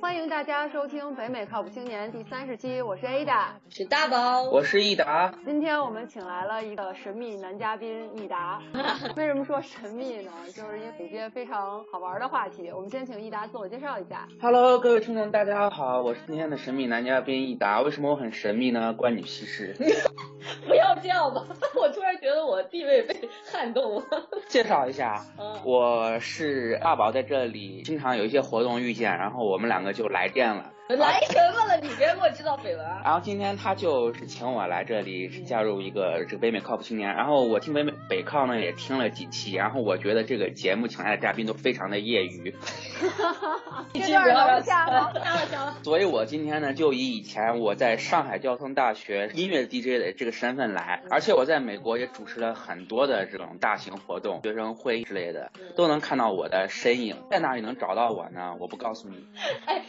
欢迎大家收听北美靠谱青年第三十期，我是 Ada，是大宝，我是益达。今天我们请来了一个神秘男嘉宾益达。为什么说神秘呢？就是因为有些非常好玩的话题。我们先请益达自我介绍一下。Hello，各位听众，大家好，我是今天的神秘男嘉宾益达。为什么我很神秘呢？关你屁事！不要这样吧，我突然觉得我地位被撼动了。介绍一下，我是大宝，在这里经常有一些活动遇见，然后我们两个就来电了。来什么了？你别给我制造绯闻。然后今天他就是请我来这里加入一个这个北美靠谱青年。然后我听北美北靠呢也听了几期，然后我觉得这个节目请来的嘉宾都非常的业余。哈哈哈这段能下吗？下了下了。所以我今天呢就以以前我在上海交通大学音乐 DJ 的这个身份来，而且我在美国也主持了很多的这种大型活动、学生会之类的，都能看到我的身影。在哪里能找到我呢？我不告诉你。哎，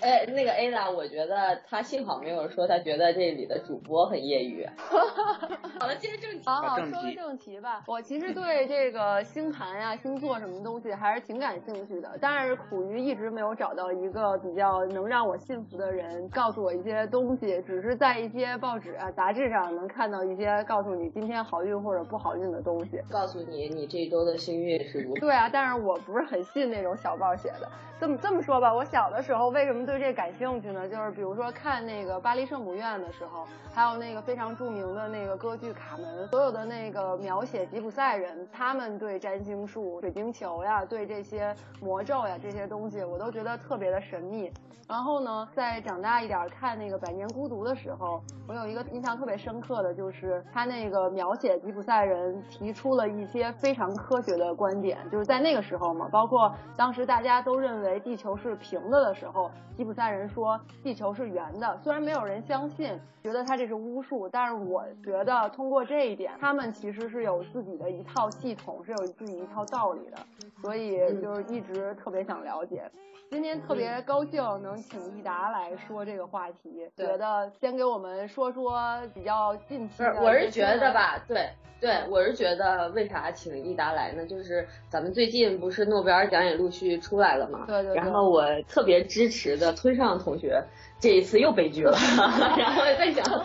哎，那。个 Ada，我觉得他幸好没有说他觉得这里的主播很业余。好了，接着正题。好好说正题吧。我其实对这个星盘呀、星座什么东西还是挺感兴趣的，但是苦于一直没有找到一个比较能让我信服的人告诉我一些东西。只是在一些报纸啊、杂志上能看到一些告诉你今天好运或者不好运的东西，告诉你你这周的幸运是如何。对啊，但是我不是很信那种小报写的。这么这么说吧，我小的时候为什么对这感兴趣呢？就是比如说看那个巴黎圣母院的时候，还有那个非常著名的那个歌剧《卡门》，所有的那个描写吉普赛人，他们对占星术、水晶球呀，对这些魔咒呀这些东西，我都觉得特别的神秘。然后呢，再长大一点看那个《百年孤独》的时候，我有一个印象特别深刻的就是他那个描写吉普赛人提出了一些非常科学的观点，就是在那个时候嘛，包括当时大家都认为。地球是平的的时候，吉普赛人说地球是圆的。虽然没有人相信，觉得他这是巫术，但是我觉得通过这一点，他们其实是有自己的一套系统，是有自己一套道理的。所以就是一直特别想了解。今天特别高兴能请益达来说这个话题，觉得先给我们说说比较近期。不是，我是觉得吧，对对，我是觉得为啥请益达来呢？就是咱们最近不是诺贝尔奖也陆续出来了嘛。对对。然后我特别支持的村上同学。这一次又悲剧了，然后在想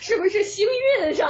是不是星运上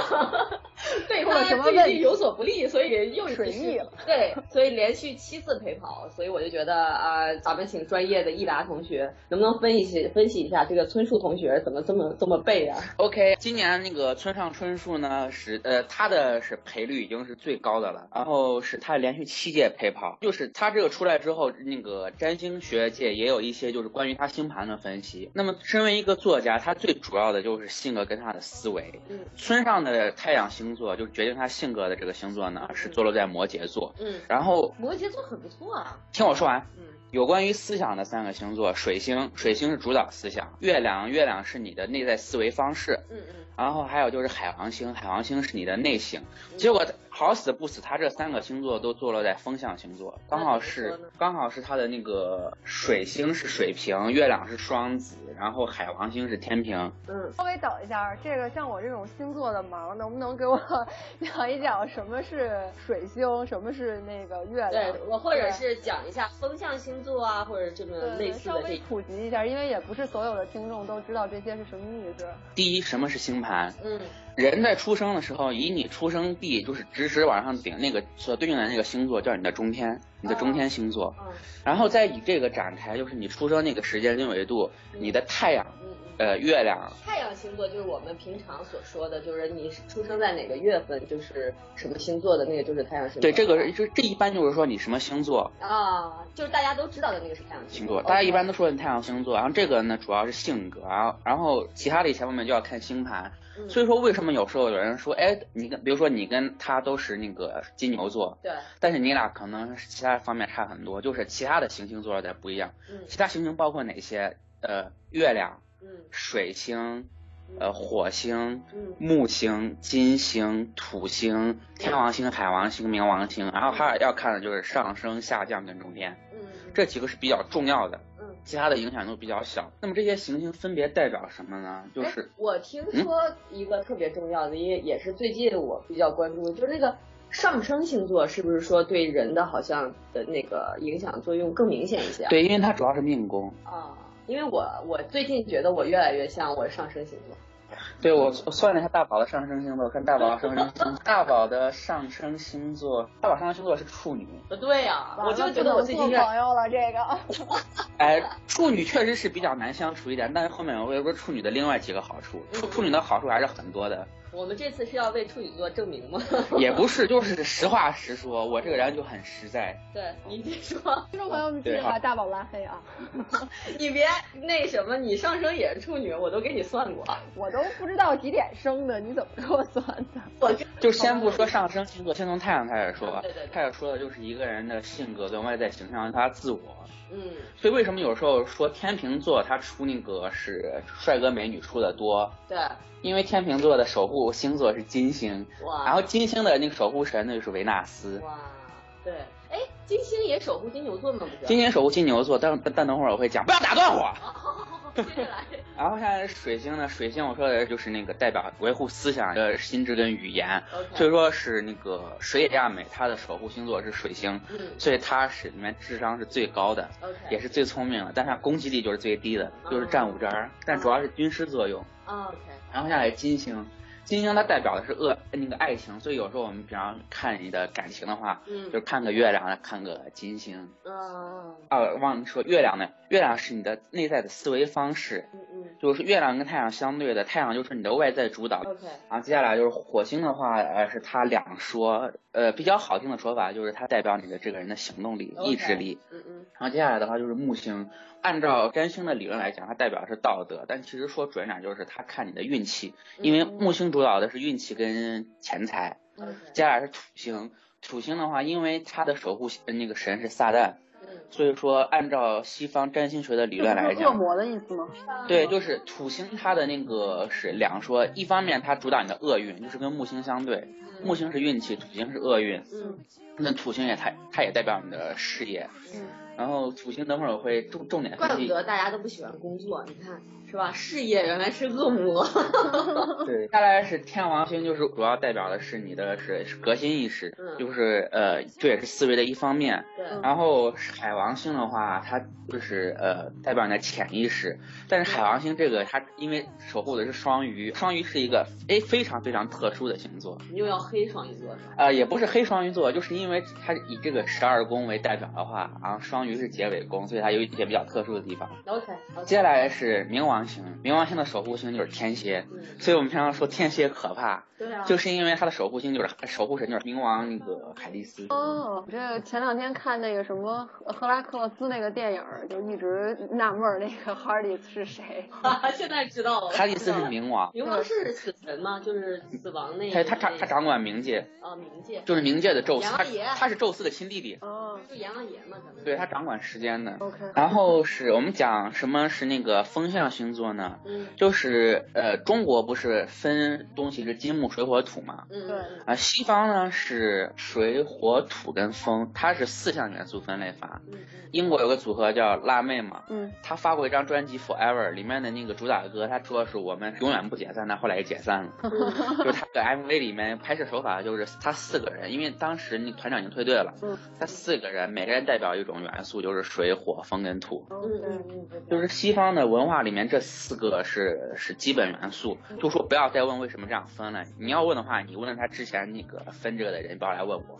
对他最近有所不利，所以又水逆了。对，所以连续七次陪跑，所以我就觉得啊，咱们请专业的益达同学，能不能分析分析一下这个村树同学怎么这么这么背啊？OK，今年那个村上春树呢是呃他的是赔率已经是最高的了，然后是他连续七届陪跑，就是他这个出来之后，那个占星学界也有一些就是关于他星盘的分析，那。那么，身为一个作家，他最主要的就是性格跟他的思维。嗯，村上的太阳星座就决定他性格的这个星座呢，是坐落在摩羯座。嗯，然后摩羯座很不错啊。听我说完。嗯。有关于思想的三个星座，水星，水星是主导思想；月亮，月亮是你的内在思维方式。嗯嗯。然后还有就是海王星，海王星是你的内星。结果好死不死，他这三个星座都坐落在风象星座，刚好是刚好是他的那个水星是水瓶，月亮是双子，然后海王星是天平。嗯。稍微等一下，这个像我这种星座的盲，能不能给我 讲一讲什么是水星，什么是那个月亮？对我或者是讲一下风象星。座啊，或者这么类似的这普及一下，因为也不是所有的听众都知道这些是什么意思。第一，什么是星盘？嗯，人在出生的时候，以你出生地就是直直往上顶那个所对应的那个星座叫你的中天，你的中天星座。嗯，然后再以这个展开，就是你出生那个时间经纬度，你的太阳。呃，月亮，太阳星座就是我们平常所说的，就是你出生在哪个月份，就是什么星座的那个就是太阳星座。对，这个就这一般就是说你什么星座啊，就是大家都知道的那个是太阳星座。大家一般都说你太阳星座，然后这个呢主要是性格，然后然后其他的一些方面就要看星盘。所以说为什么有时候有人说，哎，你跟比如说你跟他都是那个金牛座，对，但是你俩可能其他方面差很多，就是其他的行星座落在不一样。嗯，其他行星包括哪些？呃，月亮。水星，呃，火星，木星，金星，土星，天王星，海王星，冥王星，然后还要看的就是上升、下降跟中天，嗯，这几个是比较重要的，嗯，其他的影响都比较小。那么这些行星分别代表什么呢？就是我听说一个特别重要的，也也是最近我比较关注，就是那个上升星座是不是说对人的好像的那个影响作用更明显一些？对，因为它主要是命宫。啊，因为我我最近觉得我越来越像我上升星座。对我我算了一下大宝的上升星座，我看大宝上升星，大宝的上升星座，大宝上升星座是处女。对呀，我就觉得我最近朋友了这个。哎，处女确实是比较难相处一点，但是后面我也说处女的另外几个好处，处处女的好处还是很多的。我们这次是要为处女座证明吗？也不是，就是实话实说，我这个人就很实在。对，你别说，听众朋友们记得把大宝拉黑啊！你别那什么，你上升也是处女，我都给你算过，我都不知道几点生的，你怎么给我算的？我就先不说上升星座，先从太阳开始说吧。对对。太阳说的就是一个人的性格跟外在形象，他自我。嗯。所以为什么有时候说天秤座他出那个是帅哥美女出的多？对。因为天秤座的守护星座是金星，哇！然后金星的那个守护神那就是维纳斯，哇！对，哎，金星也守护金牛座吗？不是金星守护金牛座，但但等会儿我会讲，不要打断我。然后现在水星呢，水星我说的就是那个代表维护思想的心智跟语言，所以说是那个水野亚美，她的守护星座是水星，所以她是里面智商是最高的，也是最聪明的，但它攻击力就是最低的，就是战五渣，但主要是军师作用。OK。然后下来金星，金星它代表的是恶那个爱情，所以有时候我们平常看你的感情的话，嗯，就看个月亮，看个金星。嗯。啊，忘了说月亮呢，月亮是你的内在的思维方式。嗯嗯。就是月亮跟太阳相对的，太阳就是你的外在主导。OK。然后接下来就是火星的话，呃，是它两说，呃，比较好听的说法就是它代表你的这个人的行动力、意志力。嗯嗯。然后接下来的话就是木星。按照占星的理论来讲，它代表是道德，但其实说准点就是它看你的运气，因为木星主导的是运气跟钱财。接下来是土星，土星的话，因为它的守护那个神是撒旦，所以说按照西方占星学的理论来讲，恶魔的意思吗？对，就是土星它的那个是两说，一方面它主导你的厄运，就是跟木星相对，木星是运气，土星是厄运。嗯，那土星也它它也代表你的事业。嗯。然后土星等会儿我会重重点。怪不得大家都不喜欢工作，你看是吧？事业原来是恶魔。对，下来是天王星，就是主要代表的是你的是革新意识，就是呃这也是思维的一方面。对。然后海王星的话，它就是呃代表你的潜意识。但是海王星这个它因为守护的是双鱼，双鱼是一个哎非常非常特殊的星座。你又要黑双鱼座是吧？呃也不是黑双鱼座，就是因为它以这个十二宫为代表的话，然后双。鱼是结尾宫，所以它有一些比较特殊的地方。OK，接下来是冥王星，冥王星的守护星就是天蝎，所以我们平常说天蝎可怕，对啊，就是因为它的守护星就是守护神就是冥王那个海蒂斯。哦，这前两天看那个什么赫拉克勒斯那个电影，就一直纳闷那个哈迪斯是谁，现在知道了。哈迪斯是冥王，冥王是死神吗？就是死亡那？他他掌他掌管冥界。哦，冥界。就是冥界的宙斯，他他是宙斯的亲弟弟。哦，就阎王爷嘛，可能。对他。掌管时间的，OK。然后是我们讲什么是那个风象星座呢？嗯，就是呃，中国不是分东西是金木水火土嘛？嗯，对。啊，西方呢是水火土跟风，它是四项元素分类法。嗯英国有个组合叫辣妹嘛，嗯，他发过一张专辑 Forever，里面的那个主打歌，他说是我们永远不解散，但后来也解散了。就是他的 MV 里面拍摄手法就是他四个人，因为当时那团长已经退队了，嗯，他四个人每个人代表一种元素，就是水火风跟土。嗯嗯嗯，就是西方的文化里面这四个是是基本元素，就说不要再问为什么这样分了，你要问的话，你问他之前那个分这个的人，不要来问我。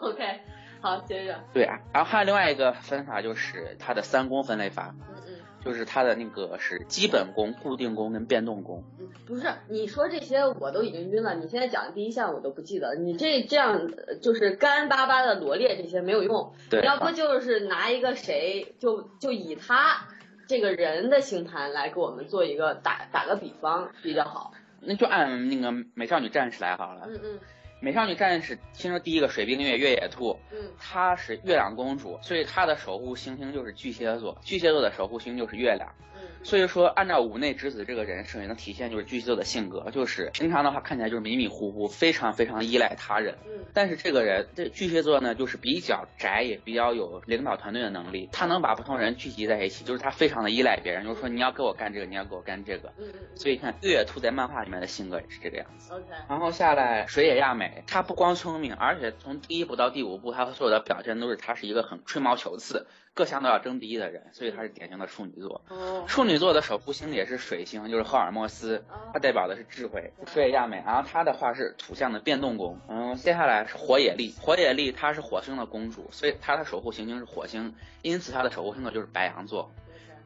OK。好，接着。对啊，然后还有另外一个分法，就是它的三宫分类法。嗯嗯。就是它的那个是基本功、固定功跟变动功。嗯，不是，你说这些我都已经晕了。你现在讲的第一项我都不记得，你这这样就是干巴巴的罗列这些没有用。对。要不就是拿一个谁，就就以他这个人的星盘来给我们做一个打打个比方比较好。那就按那个美少女战士来好了。嗯嗯。美少女战士，听说第一个水冰月越野兔，嗯，她是月亮公主，所以她的守护星星就是巨蟹座，巨蟹座的守护星就是月亮，嗯，所以说，按照五内之子这个人设，也能体现就是巨蟹座的性格，就是平常的话看起来就是迷迷糊糊，非常非常依赖他人。嗯。但是这个人，这巨蟹座呢，就是比较宅，也比较有领导团队的能力。他能把不同人聚集在一起，就是他非常的依赖别人，就是说你要给我干这个，你要给我干这个。嗯嗯。所以看月兔在漫画里面的性格也是这个样子。OK。然后下来水野亚美，他不光聪明，而且从第一部到第五部，他所有的表现都是他是一个很吹毛求疵。各项都要争第一的人，所以他是典型的处女座。处女座的守护星也是水星，就是赫尔墨斯，它代表的是智慧。水野亚美，然后他的话是土象的变动宫。嗯，接下来是火野丽，火野丽她是火星的公主，所以她的守护行星是火星，因此她的守护星座就是白羊座。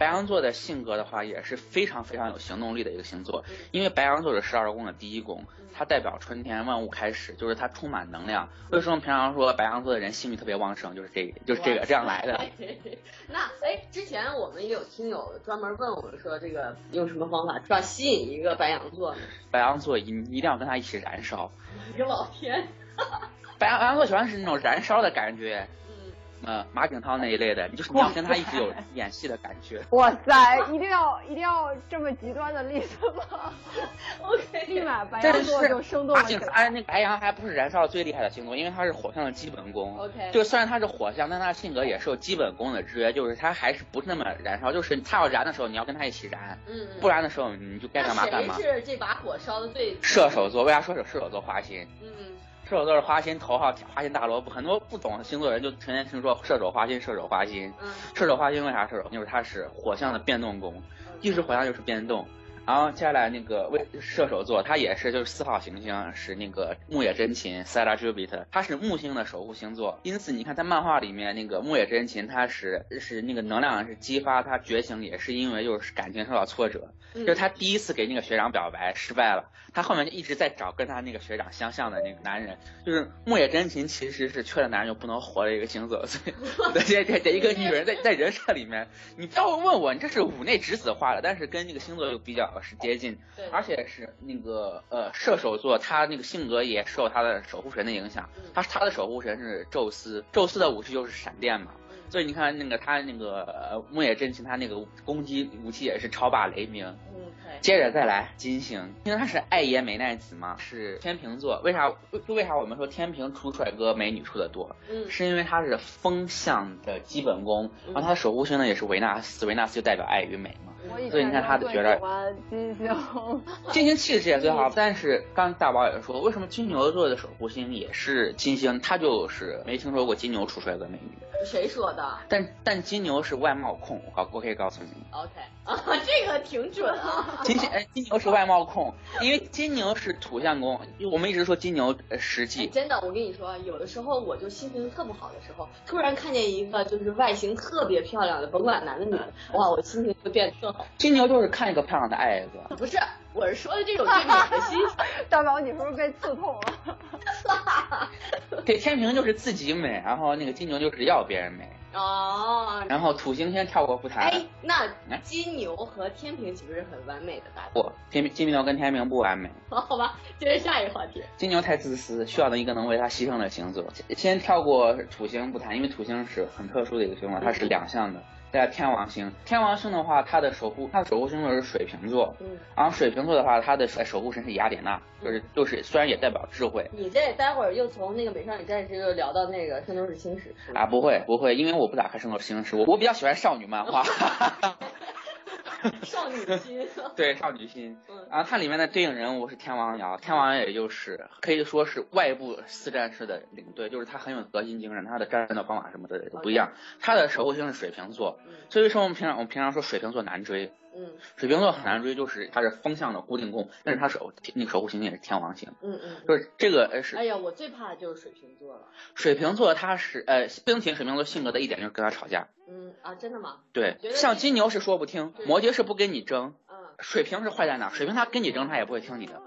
白羊座的性格的话也是非常非常有行动力的一个星座，因为白羊座是十二宫的第一宫，它代表春天万物开始，就是它充满能量。为什么平常说白羊座的人性欲特别旺盛，就是这，就是这个这样来的。那哎，之前我们也有听友专门问我们说，这个用什么方法抓吸引一个白羊座呢？白羊座一一定要跟他一起燃烧。我个老天！白羊白羊座喜欢是那种燃烧的感觉。呃，马景涛那一类的，你就是你要跟他一直有演戏的感觉。哇塞，一定要一定要这么极端的例子吗？OK，立马白羊座就生动了。马景哎，那白羊还不是燃烧最厉害的星座，因为他是火象的基本功。OK，就虽然他是火象，但他性格也是有基本功的制约，就是他还是不是那么燃烧。就是他要燃的时候，你要跟他一起燃。嗯。不然的时候，你就该干嘛干嘛。谁是这把火烧的最？射手座，为啥说是射手座花心？嗯。射手座是花心头号花心大萝卜，很多不懂星座人就成天听说射手花心，射手花心。射手花心为啥射手？因为他是火象的变动宫，既是火象又是变动。然后接下来那个为射手座，他也是就是四号行星是那个木野真琴 s e l a Jupiter，他是木星的守护星座。因此你看在漫画里面那个木野真琴，他是是那个能量是激发他觉醒，也是因为就是感情受到挫折，就是他第一次给那个学长表白失败了，他后面就一直在找跟他那个学长相像的那个男人。就是木野真琴其实是缺了男人就不能活的一个星座，所以 这这这一个女人在在人设里面，你不要问我，你这是五内直子画的，但是跟那个星座又比较。是接近，而且是那个呃射手座，他那个性格也受他的守护神的影响，他他的守护神是宙斯，宙斯的武器就是闪电嘛。所以你看那个他那个木野真琴，他那个攻击武器也是超霸雷鸣。嗯，接着再来金星，因为他是爱爷美奈子嘛，是天平座。为啥？就为啥我们说天平出帅哥美女出的多？嗯，是因为他是风象的基本功，然后他的守护星呢也是维纳斯，维纳斯就代表爱与美嘛。所以你看他的觉得金星，金星气质也最好。但是刚大宝也说，为什么金牛座的守护星也是金星？他就是没听说过金牛出帅哥美女。谁说的？但但金牛是外貌控，我我可以告诉你。OK 啊，这个挺准啊。金星哎，金牛是外貌控，因为金牛是土象宫。我们一直说金牛实际。真的，我跟你说，有的时候我就心情特不好的时候，突然看见一个就是外形特别漂亮的，甭管男的女的，哇，我心情就变特好。金牛就是看一个漂亮的爱一个。不是，我是说的这种对你的心。大宝，你是不是被刺痛了？对，天平就是自己美，然后那个金牛就是要别人美。哦。然后土星先跳过不谈。哎，那金牛和天平岂不是很完美的搭档？不，天平金牛跟天平不完美。好好吧，接着下一个话题。金牛太自私，需要的一个能为他牺牲的星座。先跳过土星不谈，因为土星是很特殊的一个星座，它是两项的。在天王星，天王星的话，它的守护，它的守护星座是水瓶座。嗯。然后水瓶座的话，它的守护神是雅典娜，就是就是虽然也代表智慧。你这待会儿又从那个美少女战士又聊到那个圣斗士星矢。啊，不会不会，因为我不咋看圣斗士星矢，我我比较喜欢少女漫画。少女心，对少女心。然后它里面的对应人物是天王瑶，天王瑶也就是可以说是外部四战士的领队，就是他很有核心精神，他的战斗方法什么的都不一样。他的守护星是水瓶座，所以说我们平常我们平常说水瓶座难追。嗯，水瓶座很难追，就是它是风向的固定宫，但是它守那个守护星也是天王星。嗯嗯，就是这个是。哎呀，我最怕的就是水瓶座了。水瓶座它是呃，并且水瓶座性格的一点就是跟他吵架。嗯啊，真的吗？对，像金牛是说不听，摩羯是不跟你争。嗯。水瓶是坏在哪？水瓶他跟你争，他也不会听你的。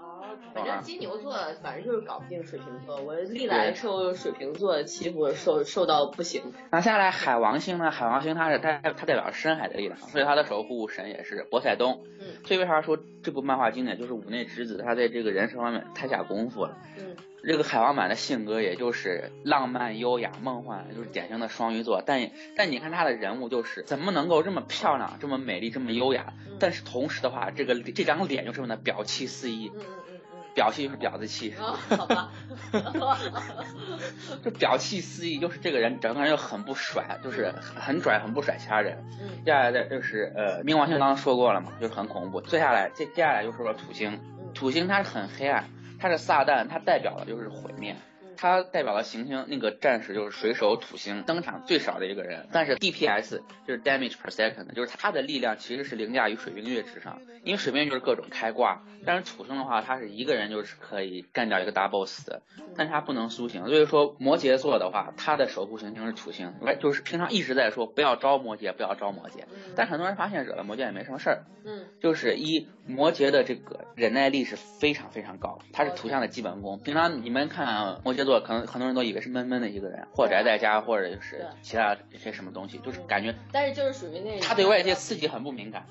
反正金牛座反正就是搞不定水瓶座，我历来受水瓶座欺负，受受到不行。那下来海王星呢？海王星它是它它代表深海的力量，所以它的守护神也是波塞冬。嗯。所以为啥说这部漫画经典？就是五内之子他在这个人生方面太下功夫了。嗯。这个海王版的性格也就是浪漫、优雅、梦幻，就是典型的双鱼座。但但你看他的人物，就是怎么能够这么漂亮、这么美丽、这么优雅？但是同时的话，这个这张脸又这么的表气四溢。嗯嗯。表气就是婊子气。好吧。就表气四溢，就是这个人整个人就很不甩，就是很拽，很不甩其他人。嗯。接下来的就是呃，冥王星刚刚说过了嘛，就是很恐怖。接下来接接下来就是说土星，土星它是很黑暗。它是撒旦，它代表的就是毁灭。它代表了行星那个战士就是水手土星登场最少的一个人，但是 DPS 就是 damage per second，就是他的力量其实是凌驾于水冰月之上，因为水冰月就是各种开挂，但是土星的话，他是一个人就是可以干掉一个大 boss 的，但是他不能苏醒，所以说摩羯座的话，他的守护行星是土星，就是平常一直在说不要招摩羯，不要招摩羯，但很多人发现惹了摩羯也没什么事儿，嗯，就是一摩羯的这个忍耐力是非常非常高，他是土象的基本功，平常你们看摩羯座，可能很多人都以为是闷闷的一个人，或宅在家，或者就是其他一些什么东西，就是感觉。但是就是属于那。他对外界刺激很不敏感。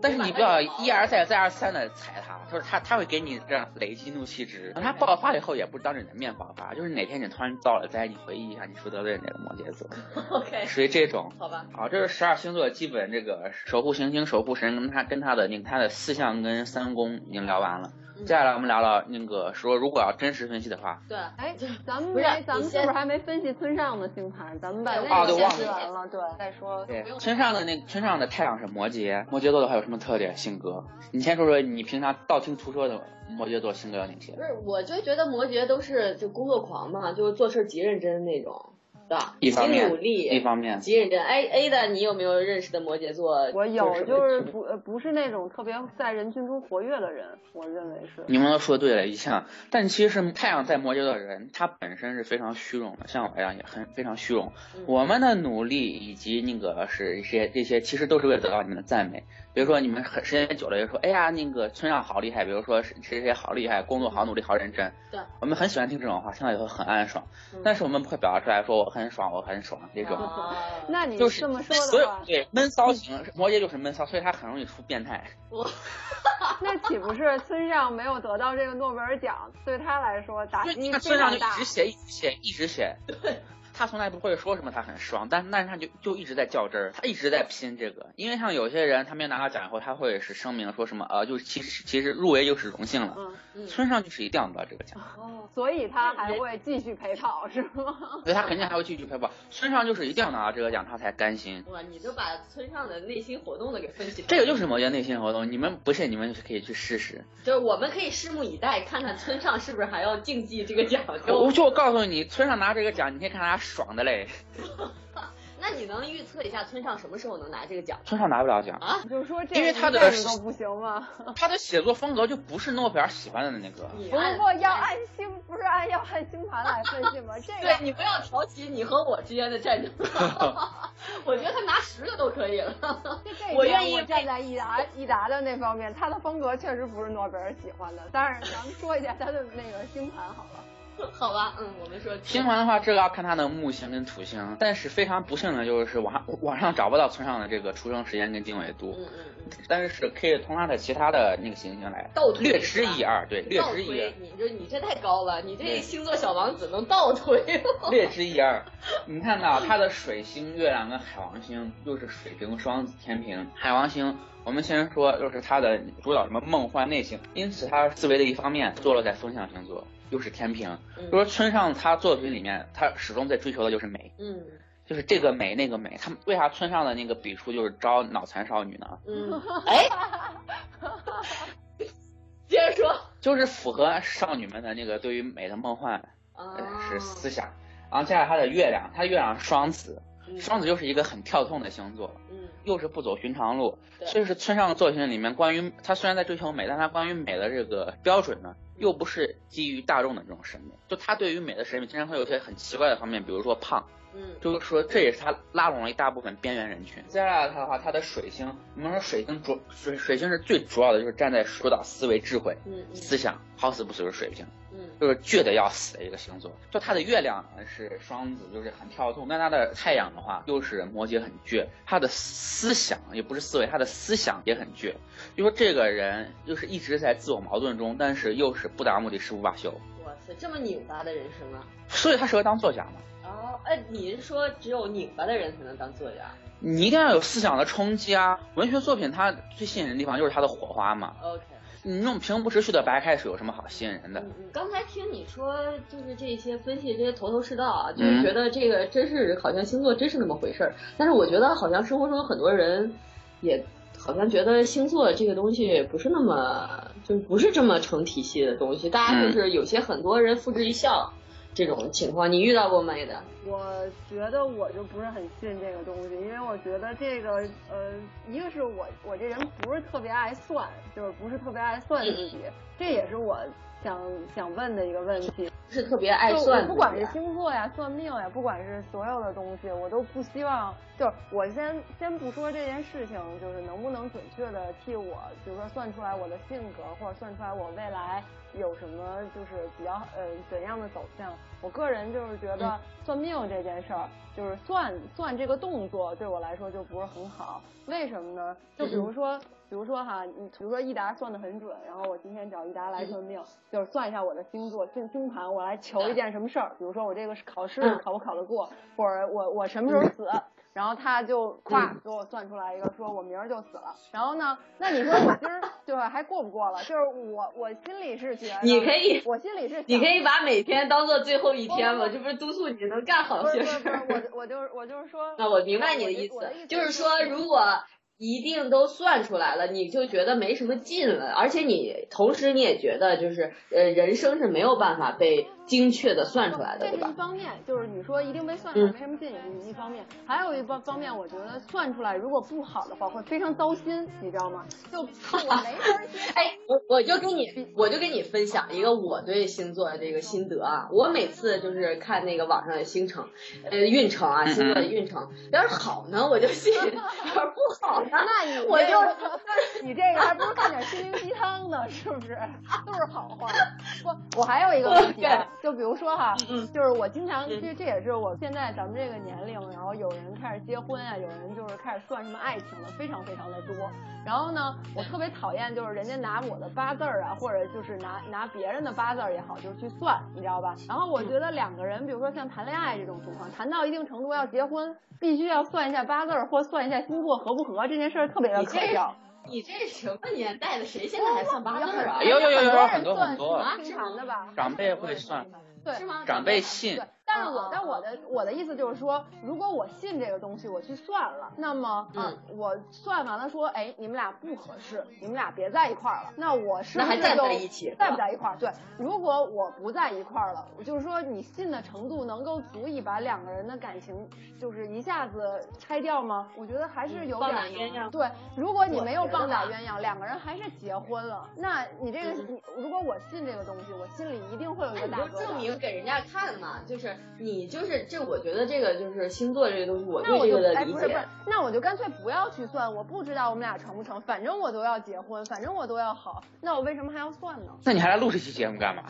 但是你不要一而再再而三的踩他，就是他他会给你这样累积怒气值，等他爆发以后也不是当着你的面爆发，就是哪天你突然遭了灾，你回忆一下你是得罪哪个摩羯座。OK。属于这种。好吧。好，这是十二星座基本这个守护行星、守护神跟他跟他的那他的四象跟三宫已经聊完了。接下来我们聊聊那个说，如果要真实分析的话，对，哎，咱们没，咱们是不是还没分析村上的星盘？咱们把那个先说完了，对，再说。对，村上的那村上的太阳是摩羯，摩羯座的话有什么特点？性格？你先说说你平常道听途说的摩羯座性格有哪些？不是，我就觉得摩羯都是就工作狂嘛，就是做事极认真那种。对吧？极努力，一方面，极认真。A A 的，你有没有认识的摩羯座？我有，就是不不是那种特别在人群中活跃的人，我认为是。你们都说对了，一下。但其实太阳在摩羯座的人，他本身是非常虚荣的，像我一样也很非常虚荣。我们的努力以及那个是一些这些，其实都是为了得到你们的赞美。比如说你们很时间久了就说，哎呀，那个村上好厉害，比如说谁谁谁好厉害，工作好努力好认真。对。我们很喜欢听这种话，听了以后很安爽。但是我们不会表达出来说我很爽，我很爽这种。那你就是这么说的话，对闷骚型摩羯就是闷骚，所以他很容易出变态。那岂不是村上没有得到这个诺贝尔奖，对他来说打击非常大？村上就一直写，一直写，一直写。对。他从来不会说什么，他很爽，但但是他就就一直在较真儿，他一直在拼这个。因为像有些人，他没有拿到奖以后，他会是声明说什么，呃，就是其实其实入围就是荣幸了。嗯，村上就是一定要拿到这个奖。哦，所以他还会继续陪跑是吗？对，他肯定还会继续陪跑。村上就是一定要拿到这个奖，他才甘心。哇，你就把村上的内心活动的给分析。这个就是某些内心活动，你们不信，你们可以去试试。就是我们可以拭目以待，看看村上是不是还要竞技这个奖。我就告诉你，村上拿这个奖，你可以看他爽的嘞。那你能预测一下村上什么时候能拿这个奖？村上拿不了奖啊？就是说，因为他的都不行吗？他的写作风格就不是诺贝尔喜欢的那个。不过要按星，不是按要按星盘来分析吗？这个对你不要挑起你和我之间的战争。我觉得他拿十个都可以了。我愿意站在益达益达的那方面，他的风格确实不是诺贝尔喜欢的。但是咱们说一下他的那个星盘好了。好吧，嗯，我们说星盘的话，这个要看他的木星跟土星，但是非常不幸的就是网上网上找不到村上的这个出生时间跟经纬度，嗯嗯嗯，但是可以从他的其他的那个行星来倒推略知一二，对，略知一二。你这你这太高了，你这星座小王子能倒推？略知一二，你看到他的水星、月亮跟海王星又是水瓶、双子、天平，海王星我们先说又是他的主导什么梦幻内星，因此他思维的一方面坐落在风象星座。又是天平，就说村上他作品里面，他始终在追求的就是美，嗯，就是这个美那个美。他们为啥村上的那个笔触就是招脑残少女呢？嗯，哎，接着说，就是符合少女们的那个对于美的梦幻是思想。然后接下来他的月亮，他月亮双子，双子又是一个很跳动的星座，嗯，又是不走寻常路。所以是村上的作品里面，关于他虽然在追求美，但他关于美的这个标准呢？又不是基于大众的这种审美，就他对于美的审美经常会有一些很奇怪的方面，比如说胖，嗯，就是说这也是他拉拢了一大部分边缘人群。接下来他的话，他的水星，我们说水星主水水星是最主要的就是站在主导思维、智慧、嗯思想，好死不死就是水平。就是倔的要死的一个星座，就他的月亮呢是双子，就是很跳动，但他的太阳的话又是摩羯，很倔。他的思想也不是思维，他的思想也很倔。就说这个人就是一直在自我矛盾中，但是又是不达目的誓不罢休。哇塞，这么拧巴的人生啊。所以他适合当作家嘛？哦，哎，你是说只有拧巴的人才能当作家？你一定要有思想的冲击啊！文学作品它最吸引人的地方就是它的火花嘛。OK。你那种平铺直叙的白开水有什么好吸引人的？刚才听你说，就是这些分析这些头头是道啊，就是觉得这个真是好像星座真是那么回事儿。但是我觉得好像生活中很多人也好像觉得星座这个东西不是那么，就是不是这么成体系的东西。大家就是有些很多人付之一笑。这种情况你遇到过没的？我觉得我就不是很信这个东西，因为我觉得这个呃，一个是我我这人不是特别爱算，就是不是特别爱算自己，这也是我想想问的一个问题。是特别爱算，不管是星座呀、算命呀，不管是所有的东西，我都不希望。就是我先先不说这件事情，就是能不能准确的替我，比如说算出来我的性格，或者算出来我未来有什么就是比较呃怎样的走向。我个人就是觉得算命这件事儿，就是算算这个动作对我来说就不是很好。为什么呢？就比如说。比如说哈，你比如说益达算的很准，然后我今天找益达来算命，就是算一下我的星座、星星盘，我来求一件什么事儿。比如说我这个考试考不考得过，或者我我什么时候死，然后他就咵给我算出来一个，说我明儿就死了。然后呢，那你说我今儿对吧还过不过了？就是我我心里是觉得，你可以，我心里是，你可以把每天当做最后一天嘛，这不是督促你能干好些事儿。我我就是我就是说，那我明白你的意思，就是说如果。一定都算出来了，你就觉得没什么劲了，而且你同时你也觉得就是呃人生是没有办法被精确的算出来的，对吧？这是一方面，就是你说一定被算出来没什么劲也是一方面，还有一方方面，我觉得算出来如果不好的话会非常糟心，你知道吗？就我没法接。哎，我我就跟你我就跟你分享一个我对星座的这个心得啊，我每次就是看那个网上的星程，呃运程啊，星座的运程，要是好呢我就信，要是不好呢。那你我就你这个还不如看点心灵鸡汤呢，是不是？都是好话。不，我还有一个问题，就比如说哈，嗯就是我经常，这这也是我现在咱们这个年龄，然后有人开始结婚啊，有人就是开始算什么爱情了，非常非常的多。然后呢，我特别讨厌就是人家拿我的八字儿啊，或者就是拿拿别人的八字儿也好，就是去算，你知道吧？然后我觉得两个人，比如说像谈恋爱这种情况，谈到一定程度要结婚，必须要算一下八字儿或算一下星座合不合。这件事儿特别的可笑。你这什么年代的？谁现在还算八字啊？有有有有很多很多正常的吧？长辈会算，对，长辈信。但是我但我的我的意思就是说，如果我信这个东西，我去算了，那么嗯，我算完了说，哎，你们俩不合适，你们俩别在一块儿了。那我是不是就在不在一块儿？对，如果我不在一块儿了，就是说你信的程度能够足以把两个人的感情就是一下子拆掉吗？我觉得还是有点鸳鸯。对，如果你没有棒打鸳鸯，两个人还是结婚了，那你这个你如果我信这个东西，我心里一定会有一个大疙瘩。证明给人家看嘛，就是。你就是这，我觉得这个就是星座这个东西，我对这个的理解。那我就干脆不要去算，我不知道我们俩成不成，反正我都要结婚，反正我都要好，那我为什么还要算呢？那你还来录这期节目干嘛？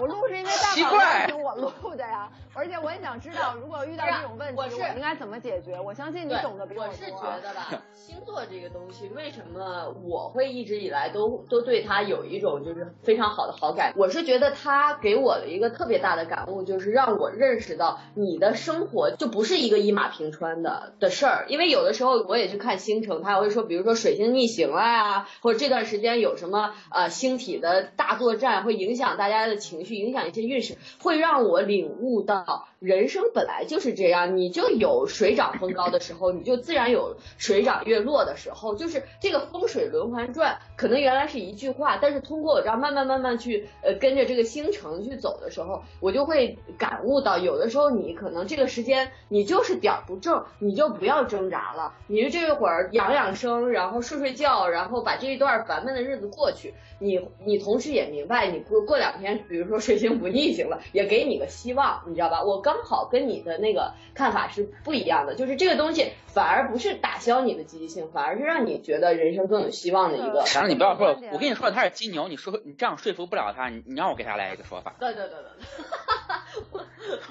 我录是因为大宝邀请我录的呀，而且我也想知道，如果遇到这种问题，我应该怎么解决？我相信你懂得比我多。我是觉得吧，星座这个东西，为什么我会一直以来都都对他有一种就是非常好的好感？我是觉得他给我的一个特别大的感悟，就是让我认识到你的生活就不是一个一马平川的的事儿。因为有的时候我也去看星辰，他会说，比如说水星逆行了呀，或者这段时间有什么呃星体的大作战，会影响大家的情绪。影响一些运势，会让我领悟到人生本来就是这样，你就有水涨风高的时候，你就自然有水涨月落的时候，就是这个风水轮环转，可能原来是一句话，但是通过我这样慢慢慢慢去呃跟着这个星程去走的时候，我就会感悟到，有的时候你可能这个时间你就是点儿不正，你就不要挣扎了，你就这一会儿养养生，然后睡睡觉，然后把这一段烦闷的日子过去，你你同时也明白，你过过两天，比如说。水星不逆行了，也给你个希望，你知道吧？我刚好跟你的那个看法是不一样的，就是这个东西反而不是打消你的积极性，反而是让你觉得人生更有希望的一个。反正你不要说，我跟你说他是金牛，你说你这样说服不了他，你你让我给他来一个说法。对对对对。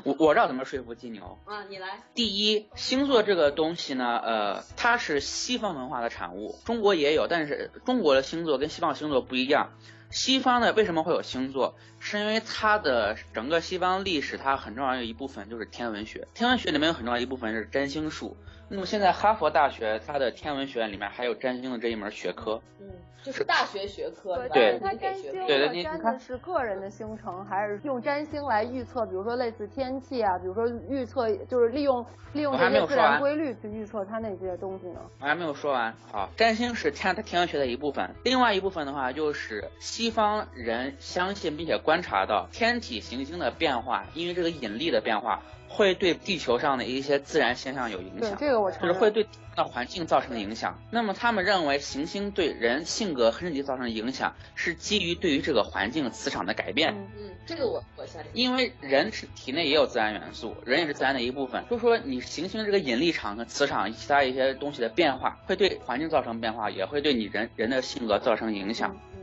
我我知道怎么说服金牛。啊，你来。第一，星座这个东西呢，呃，它是西方文化的产物，中国也有，但是中国的星座跟西方星座不一样。西方呢为什么会有星座？是因为它的整个西方历史，它很重要的一部分就是天文学。天文学里面有很重要一部分是占星术。那么现在哈佛大学它的天文学院里面还有占星的这一门学科。嗯。就是大学学科，对，它占星对占的是个人的星程，还是用占星来预测？比如说类似天气啊，比如说预测，就是利用利用这些自然规律去预测它那些东西呢？我还没有说完。好，占星是天它天文学的一部分，另外一部分的话就是西方人相信并且观察到天体行星的变化，因为这个引力的变化。会对地球上的一些自然现象有影响，这个我就是会对那环境造成影响。那么他们认为行星对人性格和身体造成的影响是基于对于这个环境磁场的改变。嗯，这个我我相信。因为人是体内也有自然元素，人也是自然的一部分。就说你行星这个引力场和磁场其他一些东西的变化，会对环境造成变化，也会对你人人的性格造成影响。嗯，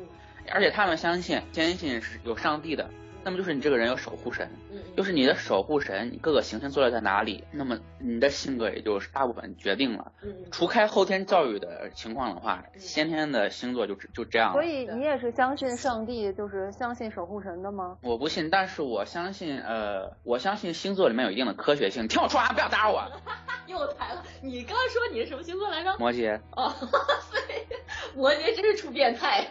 而且他们相信坚信是有上帝的。那么就是你这个人有守护神，就是你的守护神，你各个行星坐落在哪里，那么你的性格也就是大部分决定了。除开后天教育的情况的话，先天的星座就就这样。所以你也是相信上帝，就是相信守护神的吗？我不信，但是我相信，呃，我相信星座里面有一定的科学性。听我说啊，不要打扰我。又来了，你刚刚说你是什么星座来着？摩羯。哦，对，摩羯真是出变态。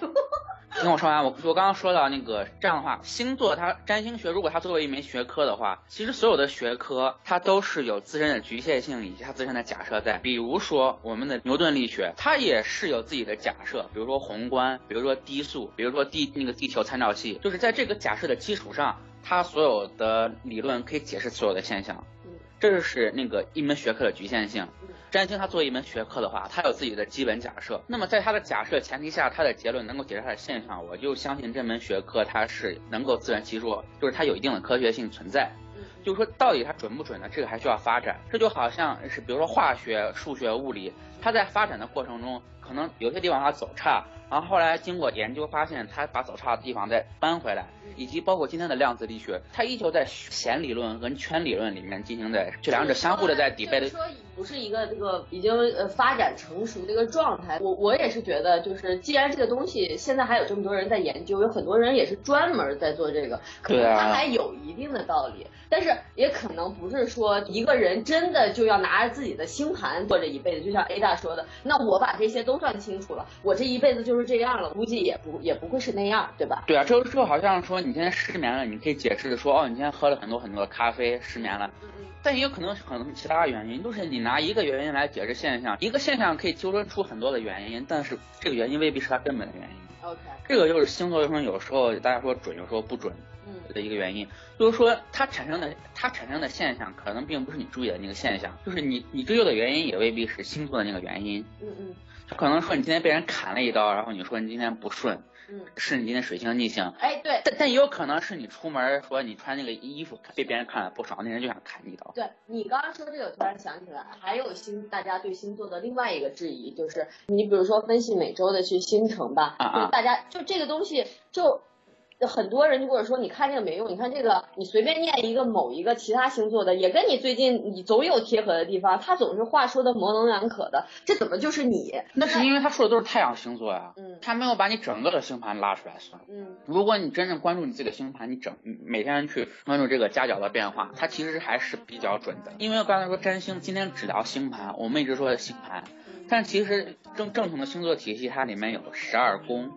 听我说完，我我刚刚说到那个这样的话，星座它占星学，如果它作为一门学科的话，其实所有的学科它都是有自身的局限性以及它自身的假设在。比如说我们的牛顿力学，它也是有自己的假设，比如说宏观，比如说低速，比如说地那个地球参照系，就是在这个假设的基础上，它所有的理论可以解释所有的现象。这就是那个一门学科的局限性。占星它作为一门学科的话，它有自己的基本假设。那么在它的假设前提下，它的结论能够解释它的现象，我就相信这门学科它是能够自圆其说，就是它有一定的科学性存在。就是说到底它准不准呢？这个还需要发展。这就好像是比如说化学、数学、物理，它在发展的过程中，可能有些地方它走差。然后后来经过研究发现，他把走差的地方再搬回来，以及包括今天的量子力学，它依旧在弦理论跟圈理论里面进行的这两者相互的在抵背的。说不是一个这个已经呃发展成熟的一个状态。我我也是觉得，就是既然这个东西现在还有这么多人在研究，有很多人也是专门在做这个，可能它还有一定的道理。但是也可能不是说一个人真的就要拿着自己的星盘过这一辈子。就像 A 大说的，那我把这些都算清楚了，我这一辈子就是。这样了，估计也不也不会是那样，对吧？对啊，这就好像说你今天失眠了，你可以解释说，哦，你今天喝了很多很多的咖啡，失眠了。嗯嗯。但也有可能可能其他原因，就是你拿一个原因来解释现象，一个现象可以纠正出很多的原因，但是这个原因未必是它根本的原因。OK。这个就是星座为什么有时候大家说准，有时候不准，的一个原因，就是说它产生的它产生的现象可能并不是你注意的那个现象，就是你你追究的原因也未必是星座的那个原因。嗯嗯。可能说你今天被人砍了一刀，然后你说你今天不顺，嗯，是你今天水星逆行，哎对，但但也有可能是你出门说你穿那个衣服被别人看了不爽，那人就想砍你一刀。对你刚刚说这个，突然想起来，还有星大家对星座的另外一个质疑，就是你比如说分析每周的去星程吧，啊啊，大家就这个东西就。很多人就跟我说你看这个没用，你看这个，你随便念一个某一个其他星座的，也跟你最近你总有贴合的地方，他总是话说的模棱两可的，这怎么就是你？那是因为他说的都是太阳星座呀，嗯，他没有把你整个的星盘拉出来算，嗯，如果你真正关注你自己的星盘，你整每天去关注这个夹角的变化，它其实还是比较准的。因为刚才说占星，今天只聊星盘，我们一直说的星盘，但其实正正统的星座体系，它里面有十二宫。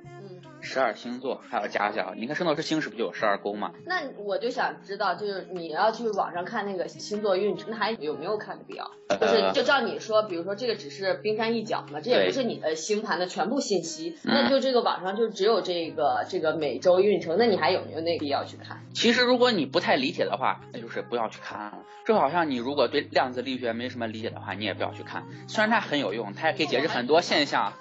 十二星座还有家教，你看圣斗士星矢不就有十二宫吗？那我就想知道，就是你要去网上看那个星座运程，那还有没有看的必要？就是就照你说，比如说这个只是冰山一角嘛，这也不是你的星盘的全部信息，那就这个网上就只有这个这个每周运程，那你还有没有那个必要去看？其实如果你不太理解的话，那就是不要去看了。就好像你如果对量子力学没什么理解的话，你也不要去看。虽然它很有用，它也可以解释很多现象。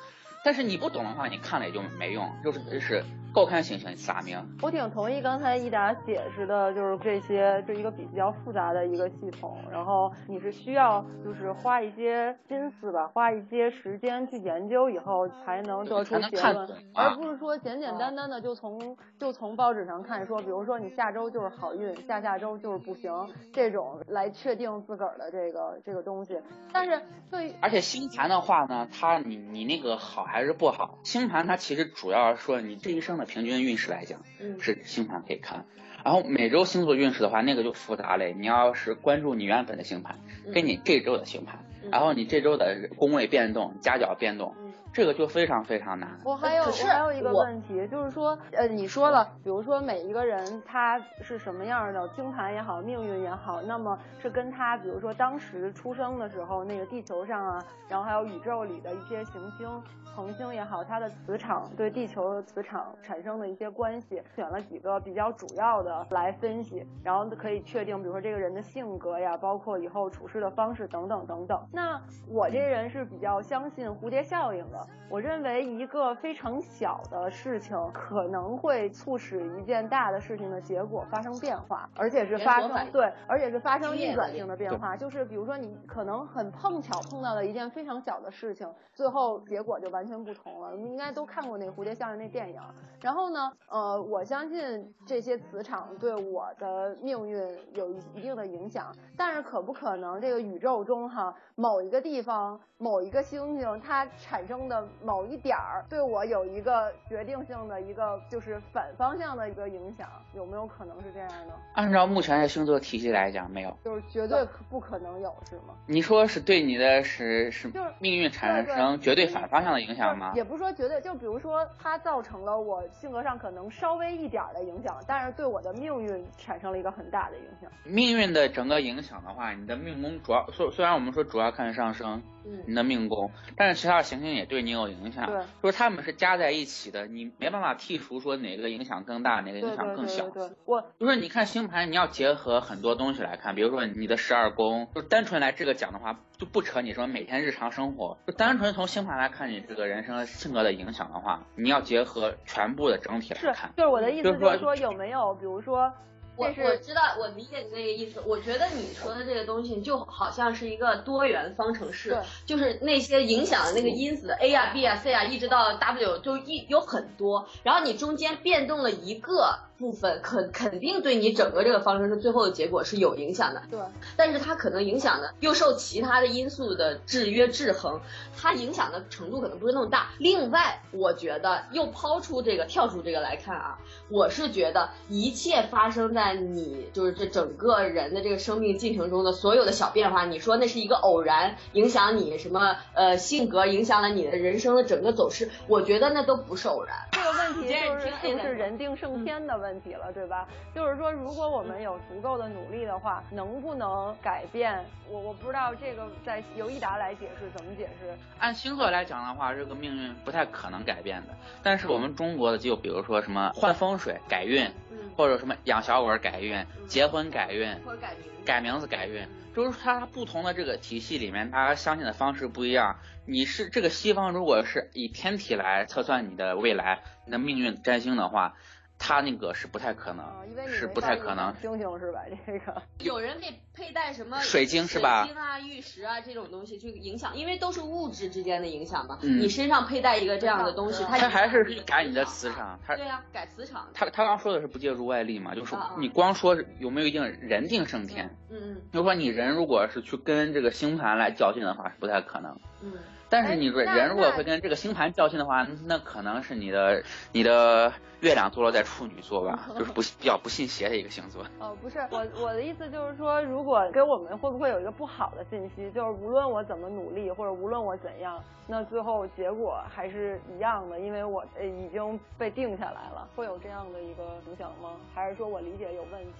但是你不懂的话，你看了也就没用，就是就是够看行星撒名。我挺同意刚才一达解释的，就是这些是一个比较复杂的一个系统，然后你是需要就是花一些心思吧，花一些时间去研究以后才能得出结论，而不是说简简单单的就从就从报纸上看说，比如说你下周就是好运，下下周就是不行，这种来确定自个儿的这个这个东西。但是对，而且星盘的话呢，它你你那个好还。是不好。星盘它其实主要说你这一生的平均运势来讲，是星盘可以看。然后每周星座运势的话，那个就复杂嘞。你要是关注你原本的星盘，跟你这周的星盘，然后你这周的宫位变动、夹角变动。这个就非常非常难。我还有我还有一个问题，就是说，呃，你说了，比如说每一个人他是什么样的星盘也好，命运也好，那么是跟他，比如说当时出生的时候，那个地球上啊，然后还有宇宙里的一些行星、恒星也好，它的磁场对地球的磁场产生的一些关系，选了几个比较主要的来分析，然后可以确定，比如说这个人的性格呀，包括以后处事的方式等等等等。那我这人是比较相信蝴蝶效应的。我认为一个非常小的事情可能会促使一件大的事情的结果发生变化，而且是发生对，而且是发生逆转性的变化。就是比如说你可能很碰巧碰到了一件非常小的事情，最后结果就完全不同了。你们应该都看过那个蝴蝶效应那电影。然后呢，呃，我相信这些磁场对我的命运有一定的影响，但是可不可能这个宇宙中哈某一个地方某一个星星它产生的某一点儿对我有一个决定性的一个就是反方向的一个影响，有没有可能是这样呢？按照目前的星座体系来讲，没有，就是绝对不可能有，是吗？你说是对你的是是命运产生绝对反方向的影响吗？也不是说绝对，就比如说它造成了我性格上可能稍微一点的影响，但是对我的命运产生了一个很大的影响。命运的整个影响的话，你的命宫主要虽虽然我们说主要看上升。你的命宫，但是其他的行星也对你有影响。对，就是他们是加在一起的，你没办法剔除说哪个影响更大，哪个影响更小。对，我就是你看星盘，你要结合很多东西来看，比如说你的十二宫，就单纯来这个讲的话，就不扯你什么每天日常生活，就单纯从星盘来看你这个人生性格的影响的话，你要结合全部的整体来看。就是我的意思，就是说有没有，比如说。我我知道，我理解你那个意思。我觉得你说的这个东西就好像是一个多元方程式，就是那些影响的那个因子 A 啊、B 啊、C 啊，一直到 W，就一有很多，然后你中间变动了一个。部分肯肯定对你整个这个方程式最后的结果是有影响的，对。但是它可能影响的又受其他的因素的制约制衡，它影响的程度可能不是那么大。另外，我觉得又抛出这个跳出这个来看啊，我是觉得一切发生在你就是这整个人的这个生命进程中的所有的小变化，你说那是一个偶然影响你什么呃性格，影响了你的人生的整个走势，我觉得那都不是偶然。这个问题就是是不是人定胜天的问？问题了，对吧？就是说，如果我们有足够的努力的话，能不能改变？我我不知道这个在由一达来解释怎么解释。按星座来讲的话，这个命运不太可能改变的。但是我们中国的就比如说什么换风水改运，或者什么养小鬼改运、结婚改运、改名、改名字改运，就是它不同的这个体系里面，它相信的方式不一样。你是这个西方，如果是以天体来测算你的未来、你的命运占星的话。他那个是不太可能，是不太可能。星星是吧？这个有人给佩戴什么水晶是吧？水晶啊、玉石啊这种东西去影响，因为都是物质之间的影响嘛。你身上佩戴一个这样的东西，它还是改你的磁场。它对呀，改磁场。他他刚说的是不借助外力嘛，就是你光说有没有一定人定胜天。嗯嗯。就是说你人如果是去跟这个星盘来较劲的话，是不太可能。嗯。但是你说人如果会跟这个星盘较劲的话，那可能是你的你的月亮坐落在处女座吧，就是不比较不信邪的一个星座。哦，不是，我我的意思就是说，如果给我们会不会有一个不好的信息，就是无论我怎么努力，或者无论我怎样，那最后结果还是一样的，因为我已经被定下来了，会有这样的一个影响吗？还是说我理解有问题？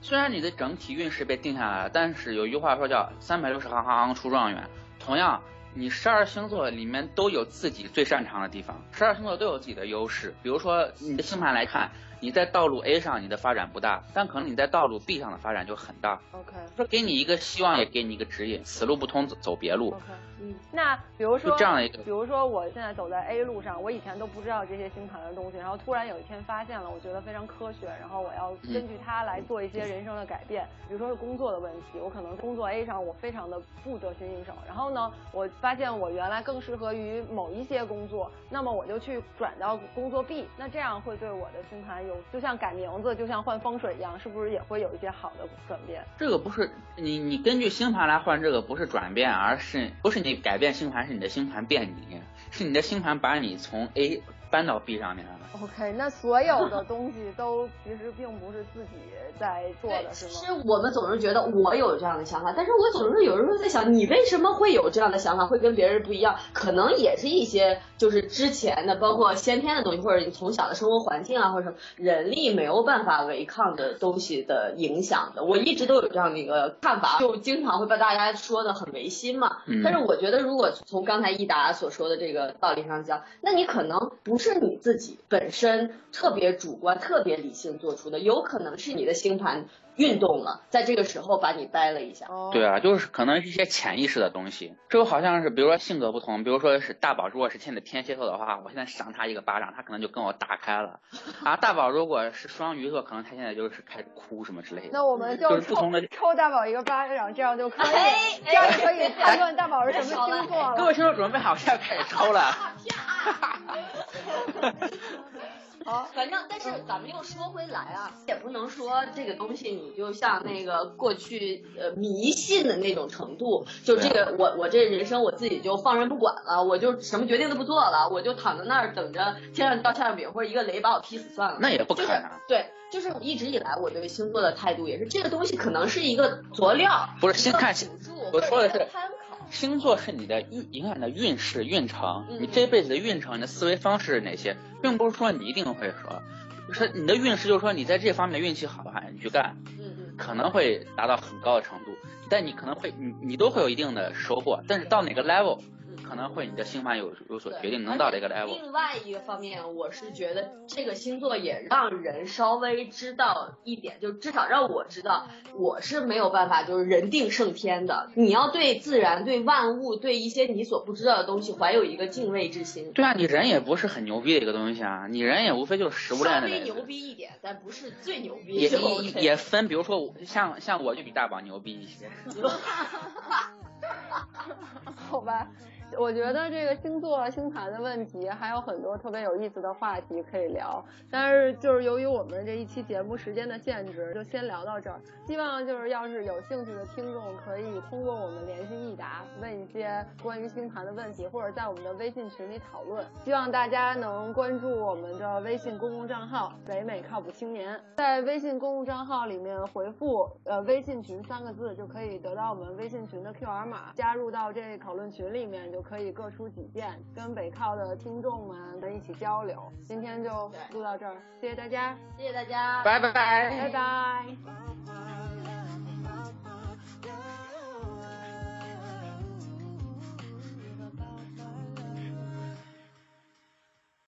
虽然你的整体运势被定下来了，但是有一句话说叫三百六十行行行出状元，同样。你十二星座里面都有自己最擅长的地方，十二星座都有自己的优势。比如说你的星盘来看，你在道路 A 上你的发展不大，但可能你在道路 B 上的发展就很大。OK，说给你一个希望，也给你一个指引，此路不通走别路。OK。嗯，那比如说这样的一个，比如说我现在走在 A 路上，我以前都不知道这些星盘的东西，然后突然有一天发现了，我觉得非常科学，然后我要根据它来做一些人生的改变。比如说是工作的问题，我可能工作 A 上我非常的不得心应手，然后呢，我发现我原来更适合于某一些工作，那么我就去转到工作 B，那这样会对我的星盘就像改名字，就像换风水一样，是不是也会有一些好的转变？这个不是你你根据星盘来换这个不是转变，而是不是你改变星盘。是你的星盘变你，是你的星盘把你从 A 搬到 B 上面了。OK，那所有的东西都其实并不是自己在做的，是吗？其实我们总是觉得我有这样的想法，但是我总是有时候在想，你为什么会有这样的想法，会跟别人不一样？可能也是一些就是之前的，包括先天的东西，或者你从小的生活环境啊，或者什么人力没有办法违抗的东西的影响的。我一直都有这样的一个看法，就经常会被大家说的很违心嘛。但是我觉得，如果从刚才益达所说的这个道理上讲，那你可能不是你自己本身特别主观、特别理性做出的，有可能是你的星盘。运动了，在这个时候把你掰了一下。对啊，就是可能一些潜意识的东西。这个好像是，比如说性格不同，比如说是大宝，如果是现在天蝎座的话，我现在赏他一个巴掌，他可能就跟我打开了。啊，大宝如果是双鱼座，可能他现在就是开始哭什么之类的。那我们就不同的抽大宝一个巴掌，这样就可以，这样可以判断大宝是什么星座了。各位听众准备好，现在开始抽了。好，反正但是咱们又说回来啊，也不能说这个东西你就像那个过去呃迷信的那种程度，就这个我我这人生我自己就放任不管了，我就什么决定都不做了，我就躺在那儿等着天上掉馅饼或者一个雷把我劈死算了。那也不可能。对，就是一直以来我对星座的态度也是，这个东西可能是一个佐料，不是先看星座，我说的是星座是你的运影响你的运势运程，你这辈子的运程，你的思维方式是哪些？并不是说你一定会说，就是你的运势，就是说你在这方面运气好的话，你去干，可能会达到很高的程度，但你可能会你你都会有一定的收获，但是到哪个 level？可能会你的星盘有有所决定，能到这个 level。另外一个方面，我是觉得这个星座也让人稍微知道一点，就至少让我知道，我是没有办法就是人定胜天的。你要对自然、对万物、对一些你所不知道的东西怀有一个敬畏之心。对啊，你人也不是很牛逼的一个东西啊，你人也无非就是食物链的。稍微牛逼一点，但不是最牛逼。也也分，比如说像像我就比大宝牛逼一些。好吧。我觉得这个星座星盘的问题还有很多特别有意思的话题可以聊，但是就是由于我们这一期节目时间的限制，就先聊到这儿。希望就是要是有兴趣的听众可以通过我们联系易达，问一些关于星盘的问题，或者在我们的微信群里讨论。希望大家能关注我们的微信公共账号“北美靠谱青年”，在微信公共账号里面回复“呃微信群”三个字，就可以得到我们微信群的 QR 码，加入到这讨论群里面。就可以各抒己见，跟北靠的听众们在一起交流。今天就录到这儿，谢谢大家，谢谢大家，拜拜，拜拜。